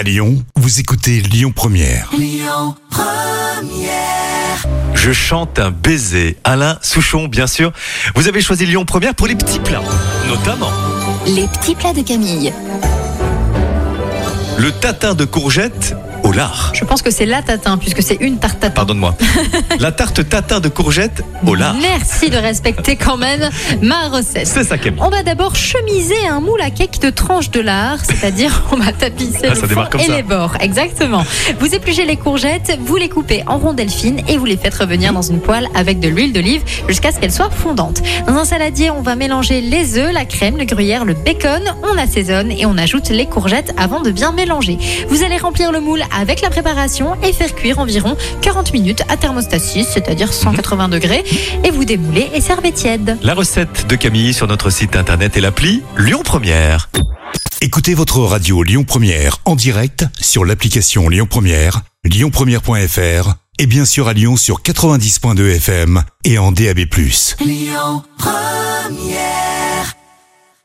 À Lyon, vous écoutez Lyon Première. Je chante un baiser. Alain Souchon, bien sûr. Vous avez choisi Lyon Première pour les petits plats, notamment Les petits plats de Camille. Le tatin de courgettes au lard. Je pense que c'est la tatin, puisque c'est une tarte tatin. Pardonne-moi. La tarte tatin de courgettes au lard. Merci de respecter quand même ma recette. C'est ça, Camille. On va d'abord chemiser un moule à cake de tranches de lard, c'est-à-dire on va tapisser Ah, le ça fond démarre comme et ça. les bords. Exactement. Vous épluchez les courgettes, vous les coupez en rondelles fines et vous les faites revenir dans une poêle avec de l'huile d'olive jusqu'à ce qu'elles soient fondantes. Dans un saladier, on va mélanger les œufs, la crème, le gruyère, le bacon, on assaisonne et on ajoute les courgettes avant de bien mélanger. Vous allez remplir le moule avec la préparation et faire cuire environ 40 minutes à thermostat 6, c'est-à-dire 180 degrés, et vous démoulez et servez tiède. La recette de Camille sur notre site internet et l'appli Lyon Première. Écoutez votre radio Lyon Première en direct sur l'application Lyon Première, lyonpremière.fr et bien sûr à Lyon sur 90.2 FM et en DAB+.